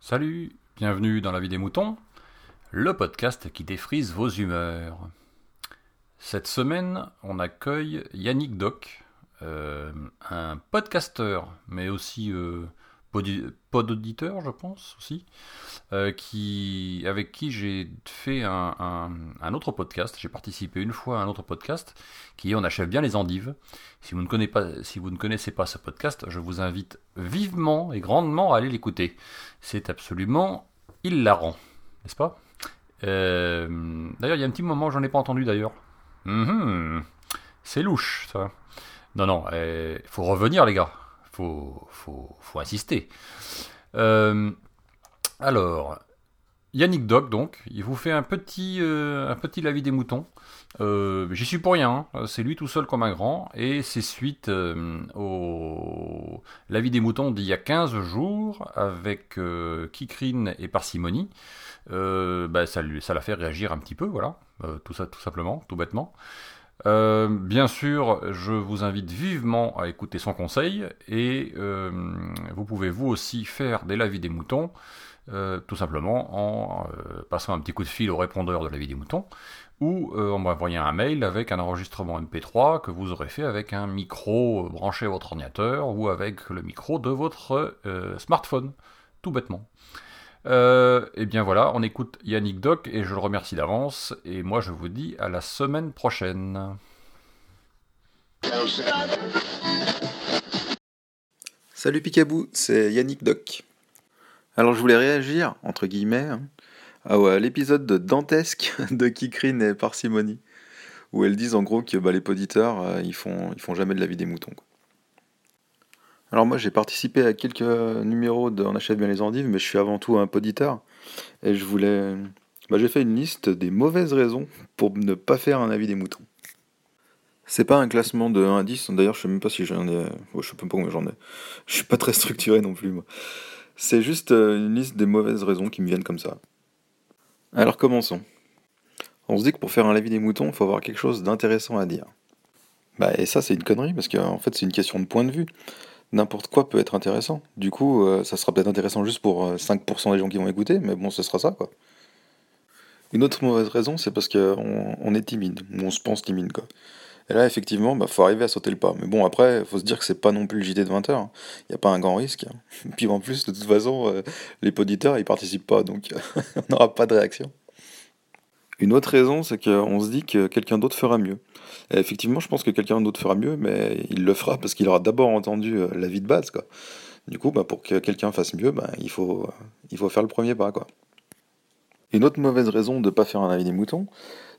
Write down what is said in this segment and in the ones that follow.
Salut, bienvenue dans La vie des moutons, le podcast qui défrise vos humeurs. Cette semaine, on accueille Yannick Doc, euh, un podcasteur, mais aussi euh, pod- podauditeur, je pense aussi, euh, qui, avec qui j'ai fait un, autre podcast. J'ai participé une fois à un autre podcast qui est On achève bien les endives. Si vous ne connaissez pas, ce podcast, je vous invite vivement et grandement à aller l'écouter. C'est absolument hilarant, n'est-ce pas? Euh, D'ailleurs, il y a un petit moment, j'en ai pas entendu d'ailleurs. Mhm. C'est louche, ça. Non, non, il faut revenir, les gars. Faut, faut, faut insister. Euh, alors, Yannick Doc, donc, il vous fait un petit, euh, un petit lavis des moutons. Euh, J'y suis pour rien, hein. c'est lui tout seul comme un grand, et c'est suite au lavis des moutons d'il y a 15 jours avec Kikrine et Parcimonie. Bah, ça l'a fait réagir un petit peu, voilà, tout ça, tout simplement, tout bêtement. Euh, bien sûr, je vous invite vivement à écouter son conseil et euh, vous pouvez vous aussi faire des lavis des moutons, euh, tout simplement en passant un petit coup de fil au répondeur de la vie des moutons ou en m'envoyant un mail avec un enregistrement MP3 que vous aurez fait avec un micro branché à votre ordinateur ou avec le micro de votre smartphone, tout bêtement. Euh, et bien voilà, on écoute Yannick Doc et je le remercie d'avance. Et moi je vous dis à la semaine prochaine. Salut Picabou, c'est Yannick Doc. Alors je voulais réagir, entre guillemets, hein, à ouais, l'épisode de dantesque de Kikrine et Parcimonie, où elles disent en gros que bah, les poditeurs, euh, ils, font, ils font jamais de la vie des moutons. quoi. Alors moi j'ai participé à quelques numéros de On achète bien les endives, mais je suis avant tout un poditeur, et je voulais... Bah, j'ai fait une liste des mauvaises raisons pour ne pas faire un avis des moutons. C'est pas un classement de 1 à 10, d'ailleurs je sais même pas si j'en ai... oh, je sais pas combien j'en ai. Je suis pas très structuré non plus. C'est juste euh, une liste des mauvaises raisons qui me viennent comme ça. Alors commençons. On se dit que pour faire un lavis des moutons, il faut avoir quelque chose d'intéressant à dire. Bah, et ça, c'est une connerie, parce qu'en fait, c'est une question de point de vue. N'importe quoi peut être intéressant. Du coup, euh, ça sera peut-être intéressant juste pour euh, 5% des gens qui vont écouter, mais bon, ce sera ça, quoi. Une autre mauvaise raison, c'est parce qu'on on est timide, ou on se pense timide, quoi. Et là, effectivement, bah, faut arriver à sauter le pas. Mais bon, après, faut se dire que c'est pas non plus le JT de 20h. Il n'y a pas un grand risque. Puis en plus, de toute façon, euh, les poditeurs, ils participent pas, donc on n'aura pas de réaction. Une autre raison, c'est qu'on se dit que quelqu'un d'autre fera mieux. Effectivement, je pense que quelqu'un d'autre fera mieux, mais il le fera parce qu'il aura d'abord entendu euh, la vie de base. Du coup, bah, pour que quelqu'un fasse mieux, bah, il, faut, faire le premier pas. Une autre mauvaise raison de ne pas faire un avis des moutons,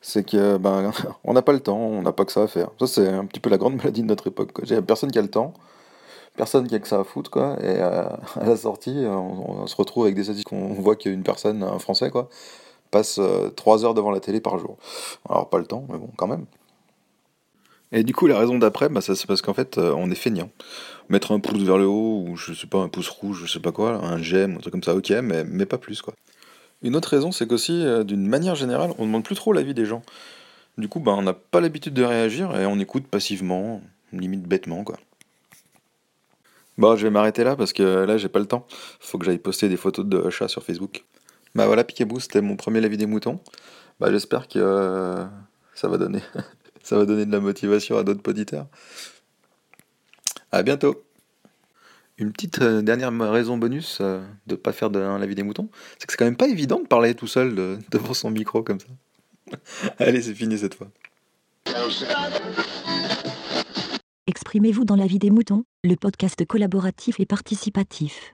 c'est que ben, on n'a pas le temps, on n'a pas que ça à faire. Ça, c'est un petit peu la grande maladie de notre époque. personne qui a le temps, personne qui a que ça à foutre, quoi. Et euh, à la sortie, on, se retrouve avec des statistiques qu'on voit qu'une personne, un Français, quoi, passe euh, 3 heures devant la télé par jour. Alors, pas le temps, mais bon, quand même. Et du coup, la raison d'après, bah, ça, c'est parce qu'en fait, euh, on est feignant. Mettre un pouce vers le haut, ou je sais pas, un pouce rouge, je sais pas quoi, un j'aime, un truc comme ça, ok, mais, mais pas plus, quoi. Une autre raison, c'est qu'aussi, euh, d'une manière générale, on demande plus trop l'avis des gens. Du coup, bah, on n'a pas l'habitude de réagir et on écoute passivement, limite bêtement, quoi. Bon, je vais m'arrêter là parce que là, j'ai pas le temps. Faut que j'aille poster des photos de chats sur Facebook. Bah voilà, Picaboo, c'était mon premier avis des moutons. Bah, j'espère que euh, ça va donner, ça va donner de la motivation à d'autres poditeurs. À bientôt. Une petite euh, dernière raison bonus euh, de pas faire de un lavis des moutons, c'est que c'est quand même pas évident de parler tout seul de- devant son micro comme ça. Allez, c'est fini cette fois. Exprimez-vous dans la vie des moutons, le podcast collaboratif et participatif.